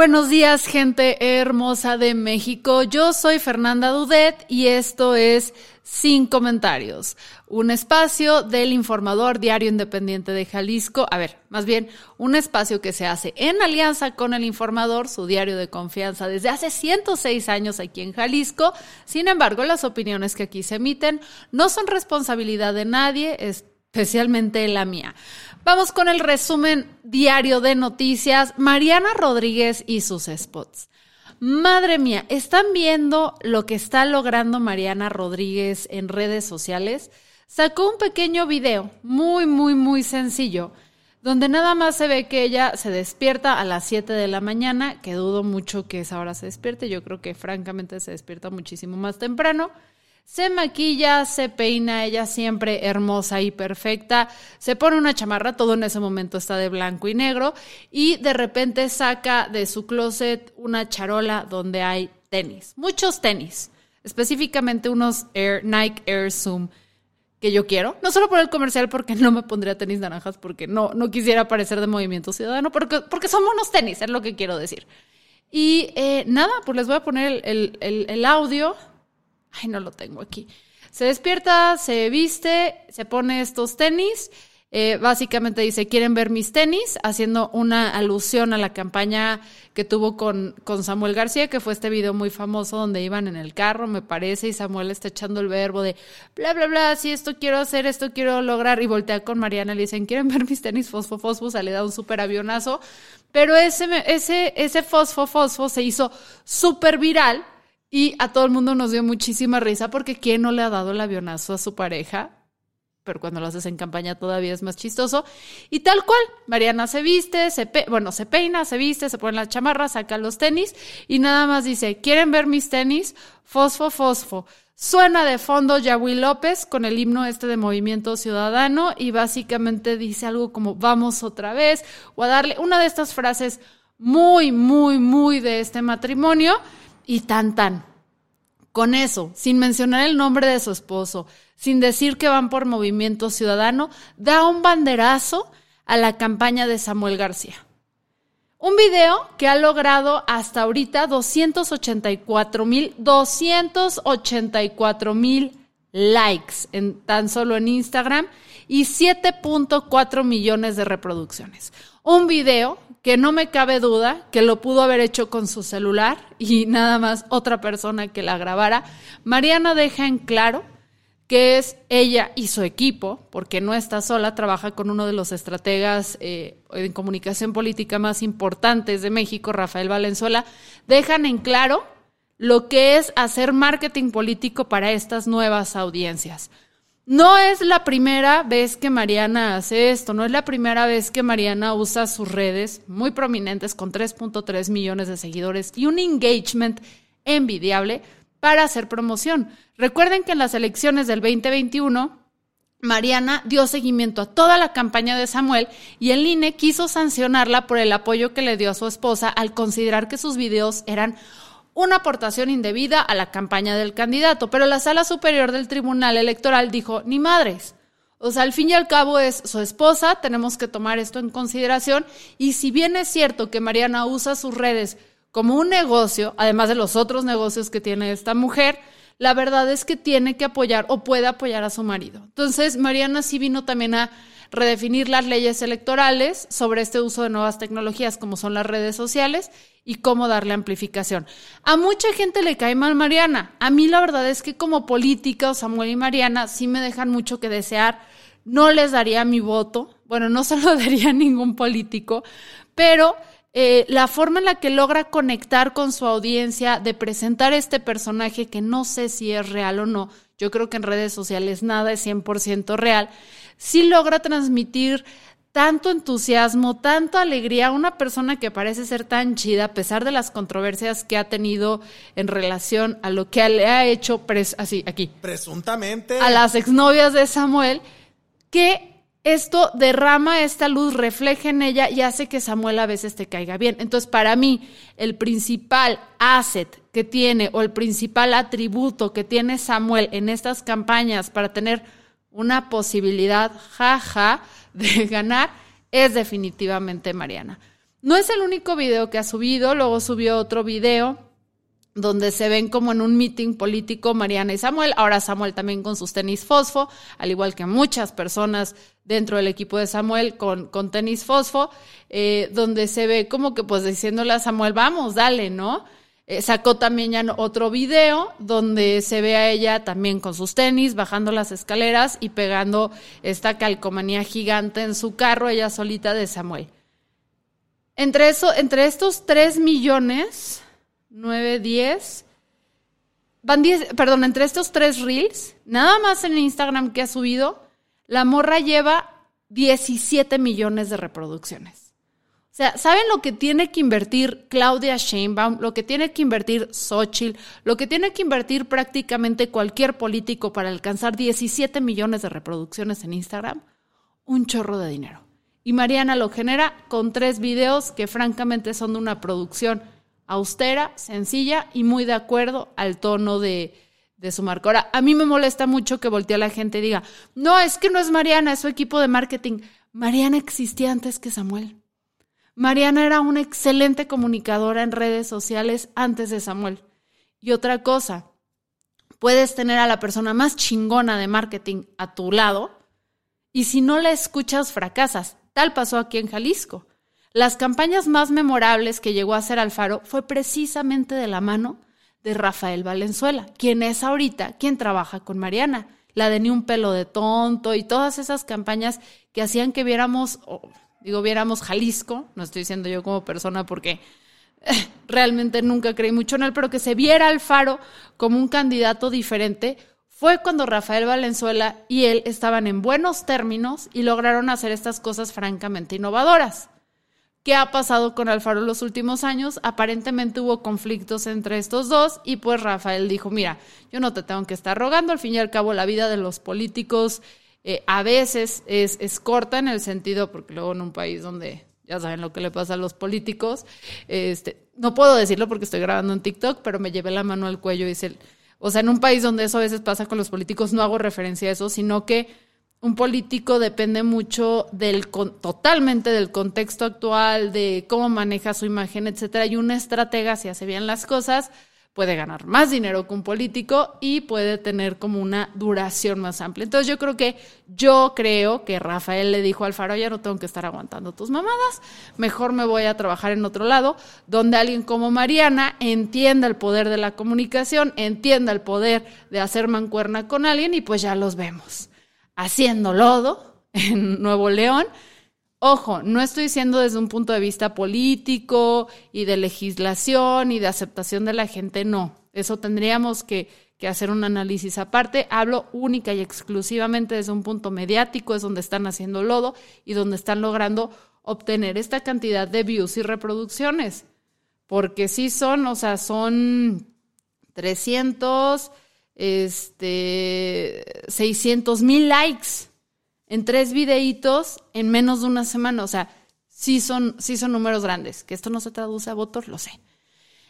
Buenos días, gente hermosa de México. Yo soy Fernanda Dudet y esto es Sin Comentarios, un espacio del informador diario independiente de Jalisco. A ver, más bien, un espacio que se hace en alianza con el informador, su diario de confianza desde hace 106 años aquí en Jalisco. Sin embargo, las opiniones que aquí se emiten no son responsabilidad de nadie, especialmente la mía. Vamos con el resumen diario de noticias. Mariana Rodríguez y sus spots. Madre mía, ¿están viendo lo que está logrando Mariana Rodríguez en redes sociales? Sacó un pequeño video, muy, muy, muy sencillo, donde nada más se ve que ella se despierta a las 7 de la mañana, que dudo mucho que esa hora se despierte, yo creo que francamente se despierta muchísimo más temprano. Se maquilla, se peina, ella siempre hermosa y perfecta. Se pone una chamarra, todo en ese momento está de blanco y negro. Y de repente saca de su closet una charola donde hay tenis, muchos tenis, específicamente unos Air, Nike Air Zoom que yo quiero. No solo por el comercial, porque no me pondría tenis naranjas, porque no, no quisiera parecer de Movimiento Ciudadano, porque, porque son unos tenis, es lo que quiero decir. Y eh, nada, pues les voy a poner el, el, el audio Ay, no lo tengo aquí. Se despierta, se viste, se pone estos tenis. Eh, básicamente dice, ¿quieren ver mis tenis? Haciendo una alusión a la campaña que tuvo con, con Samuel García, que fue este video muy famoso donde iban en el carro, me parece, y Samuel está echando el verbo de bla, bla, bla, si esto quiero hacer, esto quiero lograr, y voltea con Mariana y le dicen, ¿quieren ver mis tenis fosfo, fosfo? Se le da un súper avionazo, pero ese, ese, ese fosfo, fosfo se hizo súper viral y a todo el mundo nos dio muchísima risa porque ¿quién no le ha dado el avionazo a su pareja? Pero cuando lo haces en campaña todavía es más chistoso. Y tal cual, Mariana se viste, se bueno, se peina, se viste, se pone la chamarra, saca los tenis y nada más dice, ¿quieren ver mis tenis? Fosfo, fosfo. Suena de fondo Yahweh López con el himno este de Movimiento Ciudadano y básicamente dice algo como vamos otra vez o a darle una de estas frases muy, muy, muy de este matrimonio y tan tan. Con eso, sin mencionar el nombre de su esposo, sin decir que van por movimiento ciudadano, da un banderazo a la campaña de Samuel García. Un video que ha logrado hasta ahorita 284 mil, 284 mil likes en, tan solo en Instagram y 7.4 millones de reproducciones. Un video que no me cabe duda que lo pudo haber hecho con su celular y nada más otra persona que la grabara. Mariana deja en claro que es ella y su equipo, porque no está sola, trabaja con uno de los estrategas eh, en comunicación política más importantes de México, Rafael Valenzuela, dejan en claro lo que es hacer marketing político para estas nuevas audiencias. No es la primera vez que Mariana hace esto, no es la primera vez que Mariana usa sus redes muy prominentes con 3.3 millones de seguidores y un engagement envidiable para hacer promoción. Recuerden que en las elecciones del 2021 Mariana dio seguimiento a toda la campaña de Samuel y el INE quiso sancionarla por el apoyo que le dio a su esposa al considerar que sus videos eran una aportación indebida a la campaña del candidato, pero la sala superior del Tribunal Electoral dijo, ni madres. O sea, al fin y al cabo es su esposa, tenemos que tomar esto en consideración y si bien es cierto que Mariana usa sus redes como un negocio, además de los otros negocios que tiene esta mujer, la verdad es que tiene que apoyar o puede apoyar a su marido. Entonces, Mariana sí vino también a redefinir las leyes electorales sobre este uso de nuevas tecnologías como son las redes sociales y cómo darle amplificación. A mucha gente le cae mal Mariana. A mí la verdad es que como política, Samuel y Mariana sí me dejan mucho que desear. No les daría mi voto. Bueno, no se lo daría a ningún político, pero eh, la forma en la que logra conectar con su audiencia, de presentar este personaje que no sé si es real o no, yo creo que en redes sociales nada es 100% real, sí logra transmitir tanto entusiasmo, tanto alegría una persona que parece ser tan chida a pesar de las controversias que ha tenido en relación a lo que le ha hecho así aquí presuntamente a las exnovias de Samuel que esto derrama esta luz, refleja en ella y hace que Samuel a veces te caiga bien. Entonces, para mí, el principal asset que tiene o el principal atributo que tiene Samuel en estas campañas para tener una posibilidad, jaja, de ganar es definitivamente Mariana. No es el único video que ha subido, luego subió otro video donde se ven como en un meeting político Mariana y Samuel, ahora Samuel también con sus tenis fosfo, al igual que muchas personas dentro del equipo de Samuel con, con tenis fosfo, eh, donde se ve como que pues diciéndole a Samuel, vamos, dale, ¿no? Eh, sacó también ya otro video donde se ve a ella también con sus tenis, bajando las escaleras y pegando esta calcomanía gigante en su carro, ella solita de Samuel. Entre, entre estos 3 millones, 9, 10, van 10, perdón, entre estos tres reels, nada más en Instagram que ha subido, la morra lleva 17 millones de reproducciones. Sea, ¿saben lo que tiene que invertir Claudia Sheinbaum, lo que tiene que invertir Xochitl, lo que tiene que invertir prácticamente cualquier político para alcanzar 17 millones de reproducciones en Instagram? Un chorro de dinero. Y Mariana lo genera con tres videos que francamente son de una producción austera, sencilla y muy de acuerdo al tono de, de su marca. Ahora, a mí me molesta mucho que voltee a la gente y diga, no, es que no es Mariana, es su equipo de marketing. Mariana existía antes que Samuel. Mariana era una excelente comunicadora en redes sociales antes de Samuel. Y otra cosa, puedes tener a la persona más chingona de marketing a tu lado y si no la escuchas fracasas. Tal pasó aquí en Jalisco. Las campañas más memorables que llegó a hacer Alfaro fue precisamente de la mano de Rafael Valenzuela, quien es ahorita quien trabaja con Mariana. La de ni un pelo de tonto y todas esas campañas que hacían que viéramos, digo, viéramos Jalisco, no estoy diciendo yo como persona porque eh, realmente nunca creí mucho en él, pero que se viera Alfaro como un candidato diferente, fue cuando Rafael Valenzuela y él estaban en buenos términos y lograron hacer estas cosas francamente innovadoras. ¿Qué ha pasado con Alfaro los últimos años? Aparentemente hubo conflictos entre estos dos y pues Rafael dijo, mira, yo no te tengo que estar rogando, al fin y al cabo la vida de los políticos eh, a veces es, es, corta en el sentido, porque luego en un país donde ya saben lo que le pasa a los políticos, este, no puedo decirlo porque estoy grabando en TikTok, pero me llevé la mano al cuello y dice, o sea, en un país donde eso a veces pasa con los políticos, no hago referencia a eso, sino que un político depende mucho del totalmente del contexto actual, de cómo maneja su imagen, etcétera, y una estratega si hace bien las cosas puede ganar más dinero que un político y puede tener como una duración más amplia. Entonces yo creo que, yo creo que Rafael le dijo al Faro, ya no tengo que estar aguantando tus mamadas, mejor me voy a trabajar en otro lado, donde alguien como Mariana entienda el poder de la comunicación, entienda el poder de hacer mancuerna con alguien y pues ya los vemos haciendo lodo en Nuevo León Ojo, no estoy diciendo desde un punto de vista político y de legislación y de aceptación de la gente, no. Eso tendríamos que, hacer un análisis aparte. Hablo única y exclusivamente desde un punto mediático, es donde están haciendo lodo y donde están logrando obtener esta cantidad de views y reproducciones. Porque sí son, o sea, son 300, este, 600 mil likes en tres videitos en menos de una semana. O sea, sí son, sí son números grandes. Que esto no se traduce a votos, lo sé.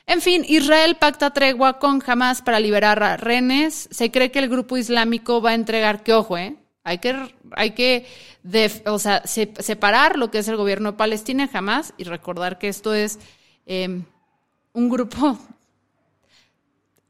En fin, Israel pacta tregua con Hamas para liberar a rehenes. Se cree que el grupo islámico va a entregar, que ojo, ¿eh? Hay que, hay que o sea, separar lo que es el gobierno de Palestina y recordar que esto es eh, un grupo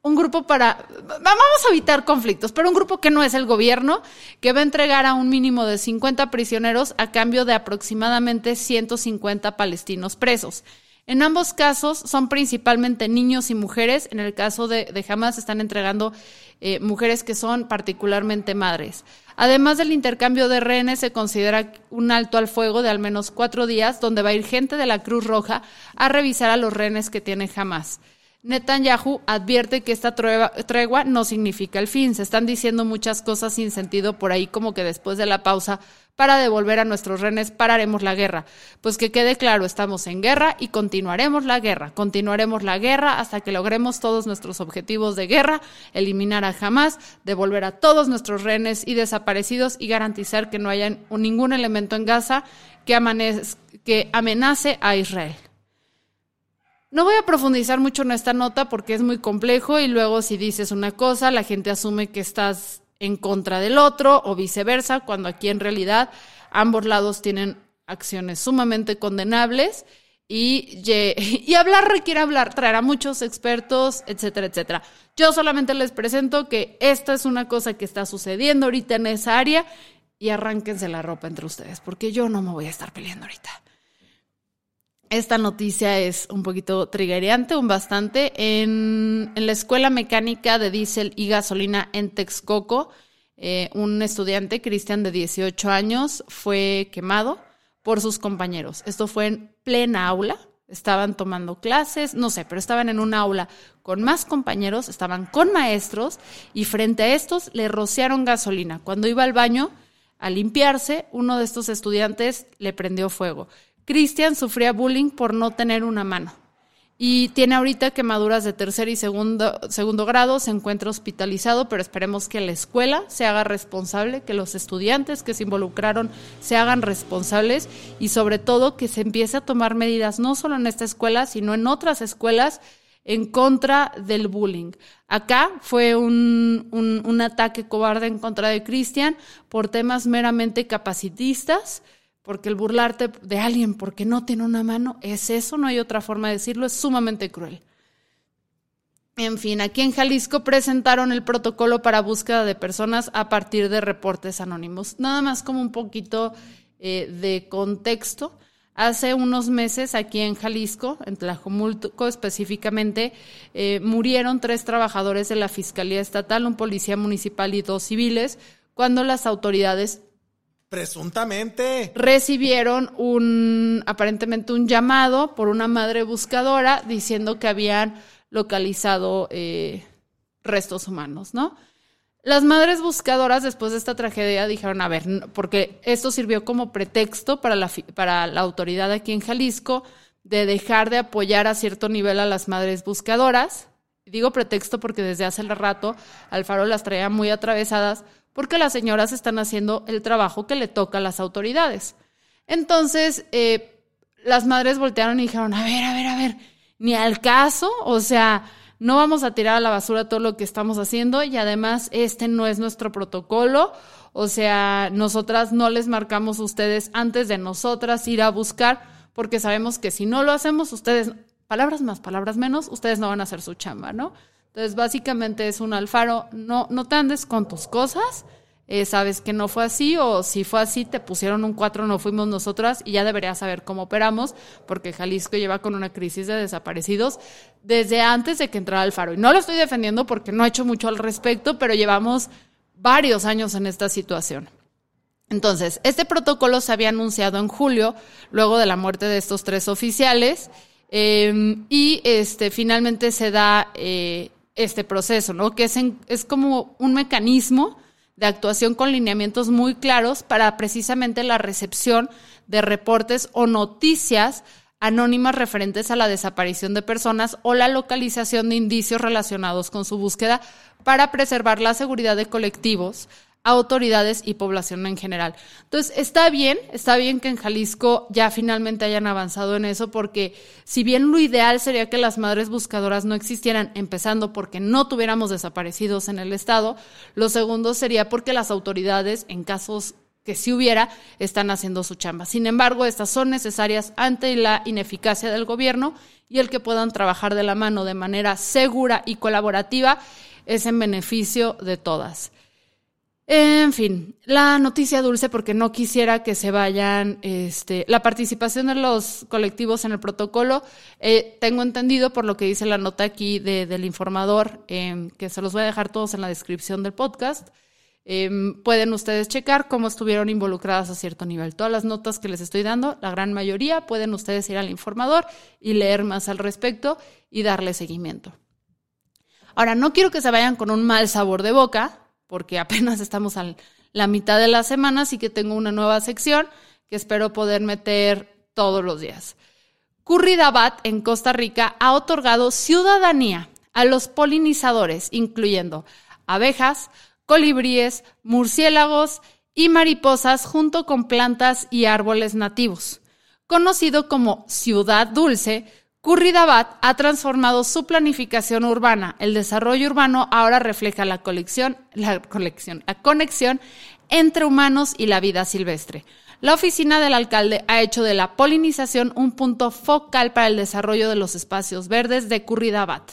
un grupo para, vamos a evitar conflictos, pero un grupo que no es el gobierno, que va a entregar a un mínimo de 50 prisioneros a cambio de aproximadamente 150 palestinos presos. En ambos casos son principalmente niños y mujeres. En el caso de, de Hamas están entregando eh, mujeres que son particularmente madres. Además del intercambio de rehenes, se considera un alto al fuego de al menos cuatro días, donde va a ir gente de la Cruz Roja a revisar a los rehenes que tiene Hamas. Netanyahu advierte que esta tregua no significa el fin. Se están diciendo muchas cosas sin sentido por ahí, como que después de la pausa para devolver a nuestros renes pararemos la guerra. Pues que quede claro, estamos en guerra y continuaremos la guerra. Continuaremos la guerra hasta que logremos todos nuestros objetivos de guerra, eliminar a Hamas, devolver a todos nuestros renes y desaparecidos y garantizar que no haya ningún elemento en Gaza que, que amenace a Israel. No voy a profundizar mucho en esta nota porque es muy complejo y luego si dices una cosa, la gente asume que estás en contra del otro o viceversa, cuando aquí en realidad ambos lados tienen acciones sumamente condenables y, y hablar requiere hablar, traer a muchos expertos, etcétera, etcétera. Yo solamente les presento que esta es una cosa que está sucediendo ahorita en esa área y arránquense la ropa entre ustedes, porque yo no me voy a estar peleando ahorita. Esta noticia es un poquito triggerante, un bastante. En, la Escuela Mecánica de Diésel y Gasolina en Texcoco, eh, un estudiante, Cristian, de 18 años, fue quemado por sus compañeros. Esto fue en plena aula. Estaban tomando clases, no sé, pero estaban en un aula con más compañeros, estaban con maestros y frente a estos le rociaron gasolina. Cuando iba al baño a limpiarse, uno de estos estudiantes le prendió fuego. Cristian sufría bullying por no tener una mano y tiene ahorita quemaduras de tercer y segundo, segundo grado, se encuentra hospitalizado, pero esperemos que la escuela se haga responsable, que los estudiantes que se involucraron se hagan responsables y sobre todo que se empiece a tomar medidas no solo en esta escuela, sino en otras escuelas en contra del bullying. Acá fue un, un, un ataque cobarde en contra de Cristian por temas meramente capacitistas porque el burlarte de alguien porque no tiene una mano es eso, no hay otra forma de decirlo, es sumamente cruel. En fin, aquí en Jalisco presentaron el protocolo para búsqueda de personas a partir de reportes anónimos. Nada más como un poquito eh, de contexto. Hace unos meses aquí en Jalisco, en Tlajomulco específicamente, eh, murieron tres trabajadores de la Fiscalía Estatal, un policía municipal y dos civiles, cuando las autoridades Presuntamente. Recibieron un, aparentemente un llamado por una madre buscadora diciendo que habían localizado eh, restos humanos, ¿no? Las madres buscadoras después de esta tragedia dijeron, a ver, porque esto sirvió como pretexto para la, para la autoridad aquí en Jalisco de dejar de apoyar a cierto nivel a las madres buscadoras. Digo pretexto porque desde hace rato Alfaro las traía muy atravesadas porque las señoras están haciendo el trabajo que le toca a las autoridades. Entonces, eh, las madres voltearon y dijeron, a ver, a ver, a ver, ni al caso, o sea, no vamos a tirar a la basura todo lo que estamos haciendo y además este no es nuestro protocolo, o sea, nosotras no les marcamos a ustedes antes de nosotras ir a buscar, porque sabemos que si no lo hacemos, ustedes, palabras más, palabras menos, ustedes no van a hacer su chamba, ¿no? Entonces, básicamente es un alfaro, no, no te andes con tus cosas, eh, sabes que no fue así o si fue así te pusieron un 4, no fuimos nosotras y ya deberías saber cómo operamos porque Jalisco lleva con una crisis de desaparecidos desde antes de que entrara Alfaro. Y no lo estoy defendiendo porque no he hecho mucho al respecto, pero llevamos varios años en esta situación. Entonces, este protocolo se había anunciado en julio, luego de la muerte de estos tres oficiales, eh, y este, finalmente se da eh, este proceso, ¿no? Que es, es como un mecanismo de actuación con lineamientos muy claros para precisamente la recepción de reportes o noticias anónimas referentes a la desaparición de personas o la localización de indicios relacionados con su búsqueda para preservar la seguridad de colectivos, autoridades y población en general. Entonces, está bien, está bien que en Jalisco ya finalmente hayan avanzado en eso, porque si bien lo ideal sería que las madres buscadoras no existieran, empezando porque no tuviéramos desaparecidos en el Estado, lo segundo sería porque las autoridades, en casos que si hubiera, están haciendo su chamba. Sin embargo, estas son necesarias ante la ineficacia del gobierno y el que puedan trabajar de la mano de manera segura y colaborativa es en beneficio de todas. En fin, la noticia dulce porque no quisiera que se vayan, este, la participación de los colectivos en el protocolo, eh, tengo entendido por lo que dice la nota aquí de, del informador, em, que se los voy a dejar todos en la descripción del podcast, Em, pueden ustedes checar cómo estuvieron involucradas a cierto nivel. Todas las notas que les estoy dando, la gran mayoría, pueden ustedes ir al informador y leer más al respecto y darle seguimiento. Ahora, no quiero que se vayan con un mal sabor de boca, porque apenas estamos a la mitad de la semana, así que tengo una nueva sección que espero poder meter todos los días. Curridabat en Costa Rica ha otorgado ciudadanía a los polinizadores, incluyendo abejas, colibríes, murciélagos y mariposas junto con plantas y árboles nativos. Conocido como Ciudad Dulce, Curridabat ha transformado su planificación urbana. El desarrollo urbano ahora refleja la la conexión entre humanos y la vida silvestre. La oficina del alcalde ha hecho de la polinización un punto focal para el desarrollo de los espacios verdes de Curridabat.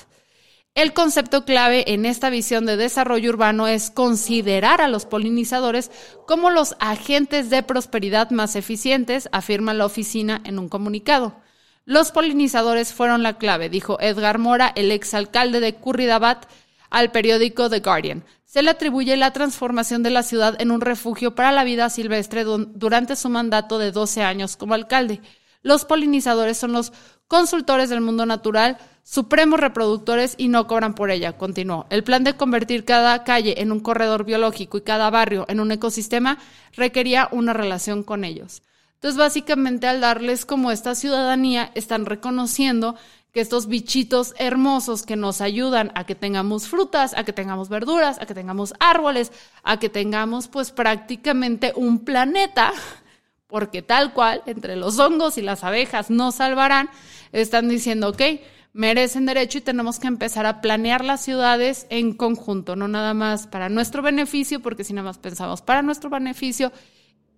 El concepto clave en esta visión de desarrollo urbano es considerar a los polinizadores como los agentes de prosperidad más eficientes, afirma la oficina en un comunicado. Los polinizadores fueron la clave, dijo Edgar Mora, el exalcalde de Curridabat, al periódico The Guardian. Se le atribuye la transformación de la ciudad en un refugio para la vida silvestre durante su mandato de 12 años como alcalde. Los polinizadores son los consultores del mundo natural, supremos reproductores y no cobran por ella, continuó. El plan de convertir cada calle en un corredor biológico y cada barrio en un ecosistema requería una relación con ellos. Entonces, básicamente, al darles como esta ciudadanía, están reconociendo que estos bichitos hermosos que nos ayudan a que tengamos frutas, a que tengamos verduras, a que tengamos árboles, a que tengamos pues prácticamente un planeta, porque tal cual, entre los hongos y las abejas nos salvarán, están diciendo, ok, merecen derecho y tenemos que empezar a planear las ciudades en conjunto, no nada más para nuestro beneficio, porque si nada más pensamos para nuestro beneficio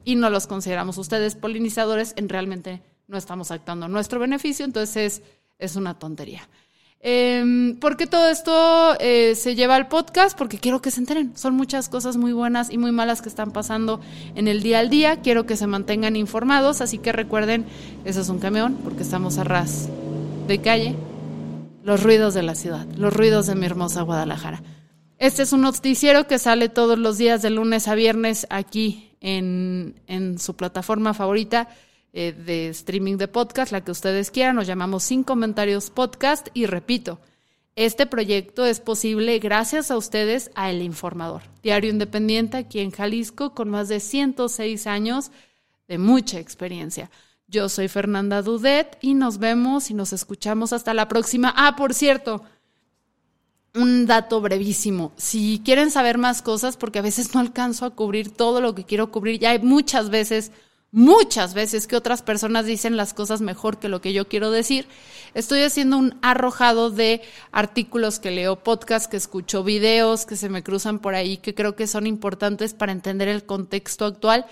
y no los consideramos ustedes polinizadores, en realmente no estamos actuando a nuestro beneficio, entonces es, una tontería. Eh, ¿Por qué todo esto eh, se lleva al podcast? Porque quiero que se enteren. Son muchas cosas muy buenas y muy malas que están pasando en el día al día. Quiero que se mantengan informados, así que recuerden, eso es un camión, porque estamos a ras de calle. Los ruidos de la ciudad, los ruidos de mi hermosa Guadalajara. Este es un noticiero que sale todos los días de lunes a viernes aquí en, su plataforma favorita eh, de streaming de podcast, la que ustedes quieran. Nos llamamos Sin Comentarios Podcast y repito, este proyecto es posible gracias a ustedes a El Informador, diario independiente aquí en Jalisco con más de 106 años de mucha experiencia. Yo soy Fernanda Dudet y nos vemos y nos escuchamos hasta la próxima. Ah, por cierto, un dato brevísimo. Si quieren saber más cosas, porque a veces no alcanzo a cubrir todo lo que quiero cubrir, ya hay muchas veces, muchas veces que otras personas dicen las cosas mejor que lo que yo quiero decir. Estoy haciendo un arrojado de artículos que leo, podcasts que escucho, videos que se me cruzan por ahí, que creo que son importantes para entender el contexto actual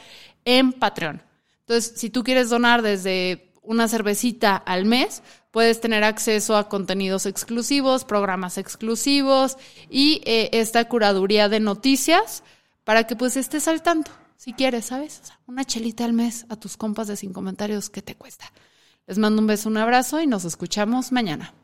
en Patreon. Entonces, si tú quieres donar desde una cervecita al mes, puedes tener acceso a contenidos exclusivos, programas exclusivos y eh, esta curaduría de noticias para que pues estés al tanto, si quieres, ¿sabes? una chelita al mes a tus compas de sin comentarios, ¿qué te cuesta? Les mando un beso, un abrazo y nos escuchamos mañana.